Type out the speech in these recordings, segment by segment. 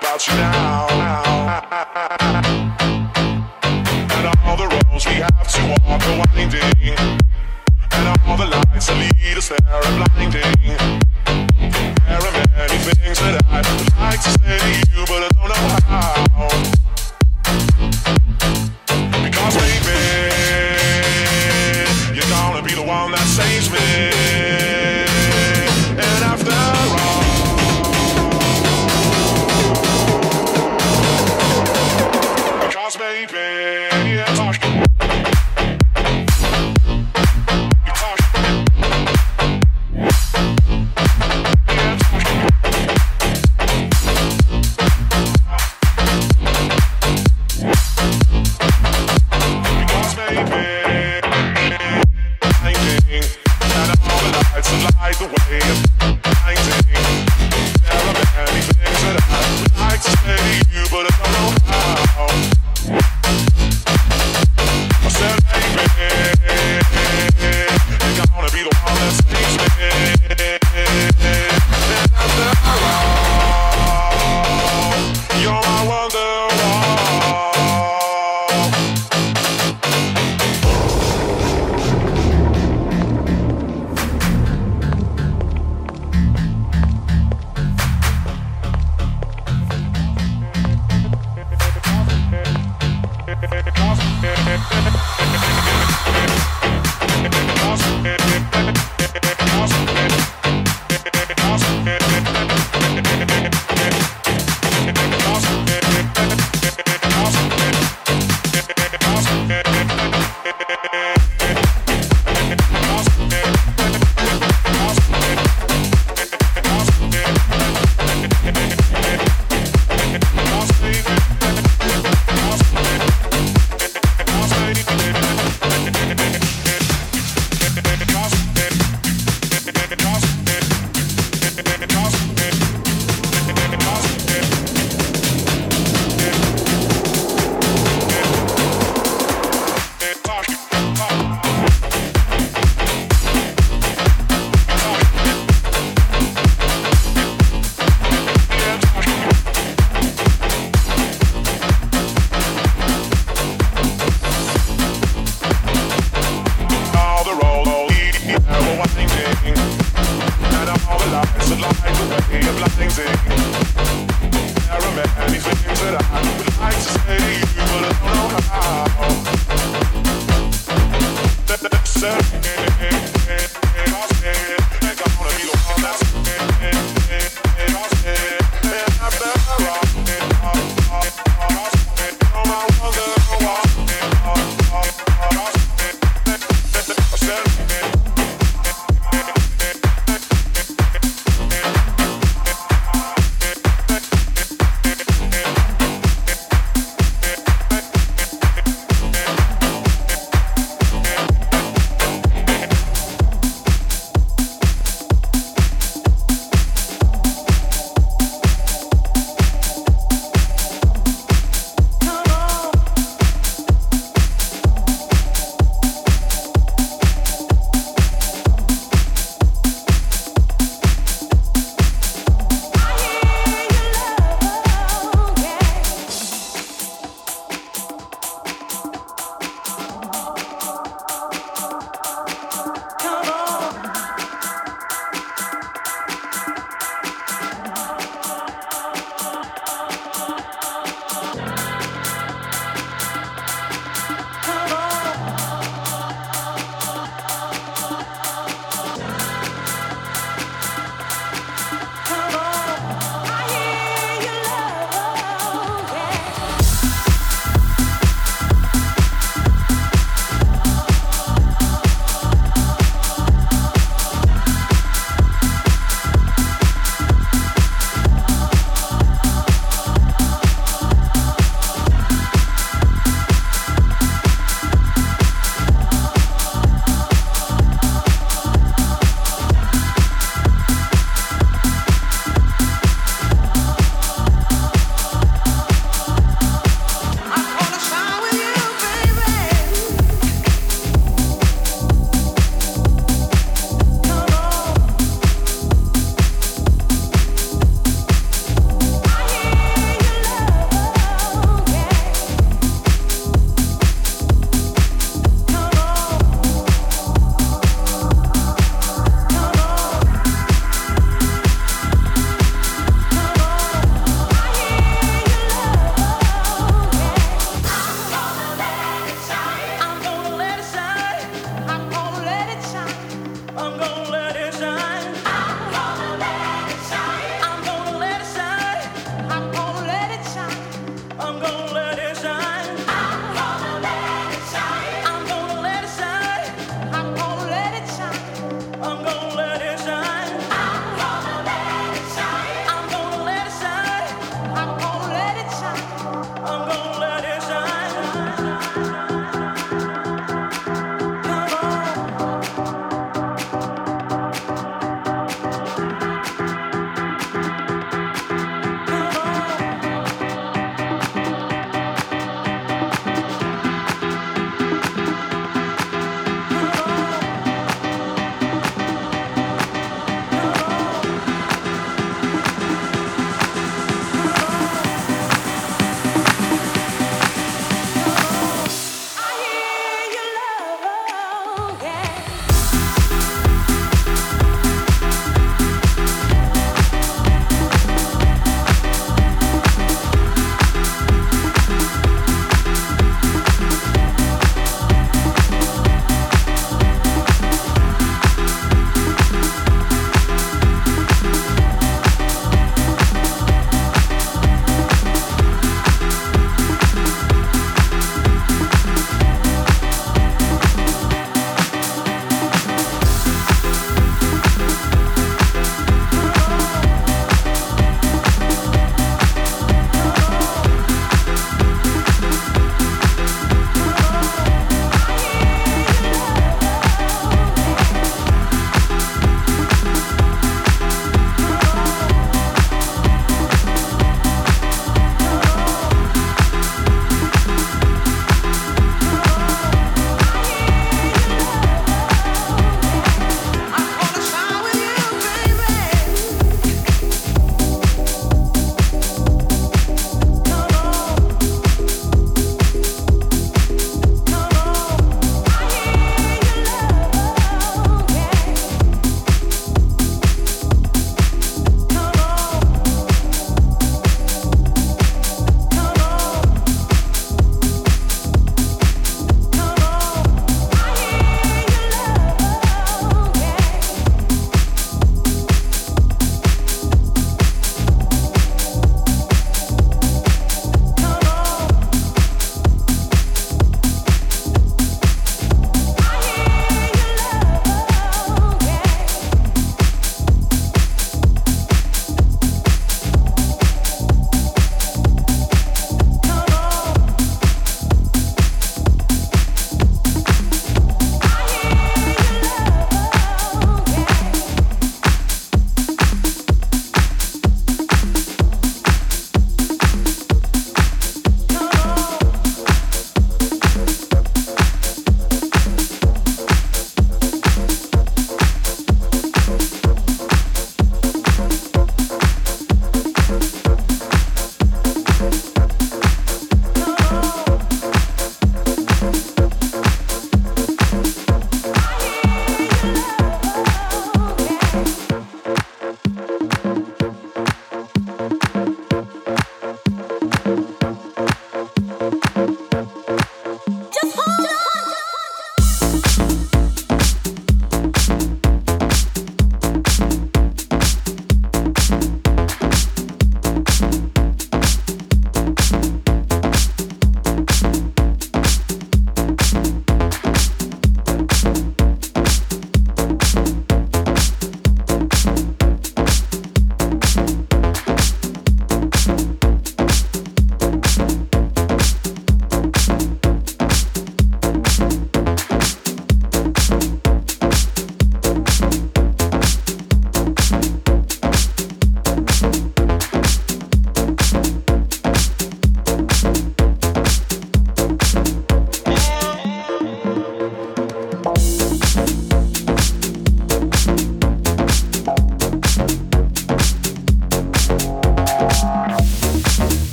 about you now. And all the roads we have to walk are winding. And all the lights that lead us there are blinding. There are many things that I'd like to say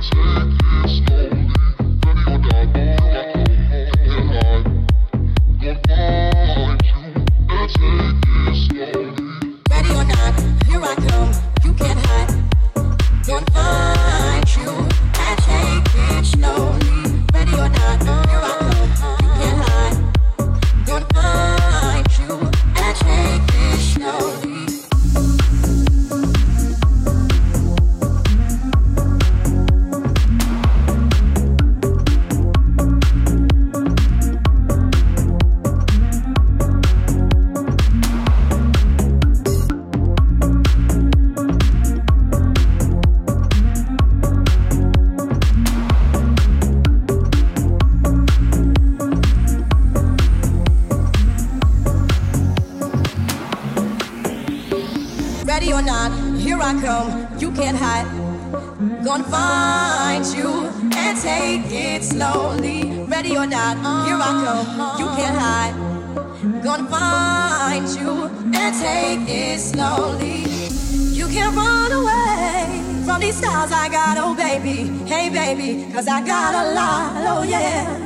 and take it slowly. I come, you can't hide. Gonna find you and take it slowly. Ready or not, here I come, you can't hide. Gonna find you and take it slowly. You can't run away from these styles I got, oh baby. Hey baby, cause I got a lot, oh yeah.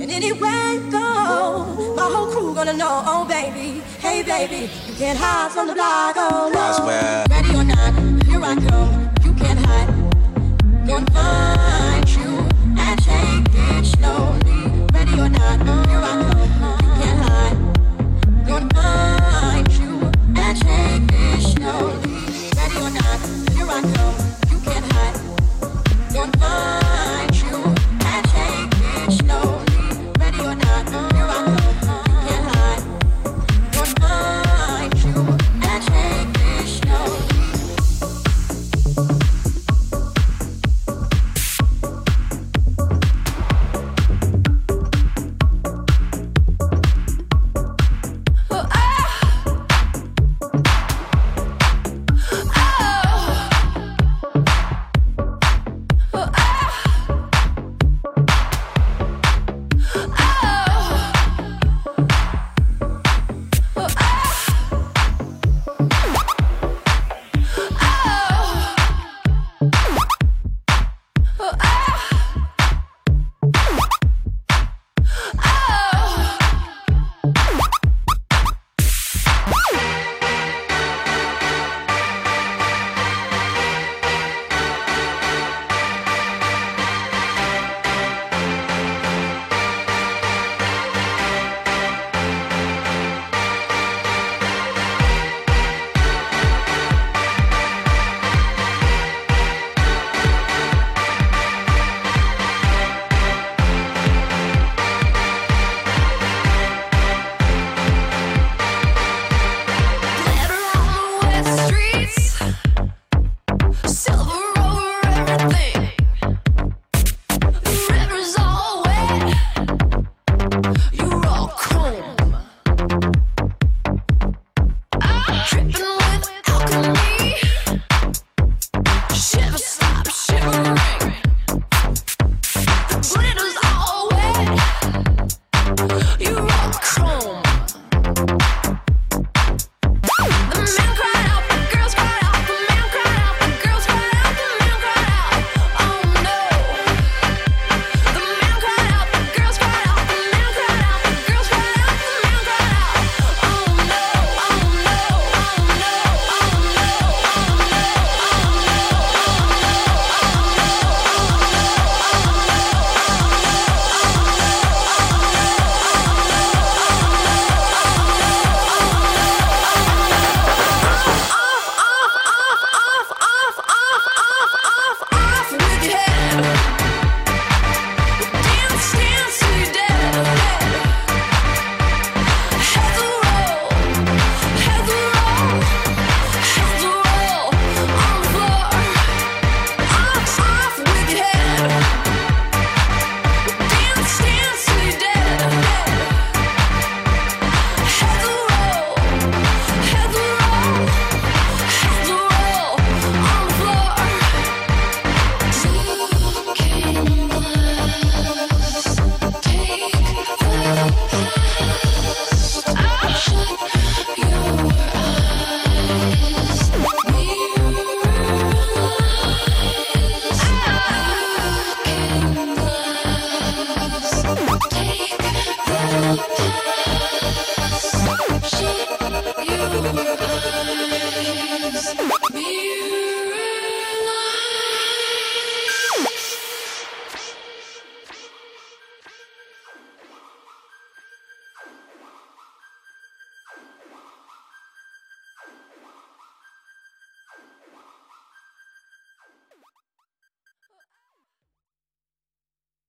And anywhere you go, my whole crew gonna know, oh baby. Hey baby, you can't hide from the block, oh no. Ready or not, here I come, you can't hide. Gonna find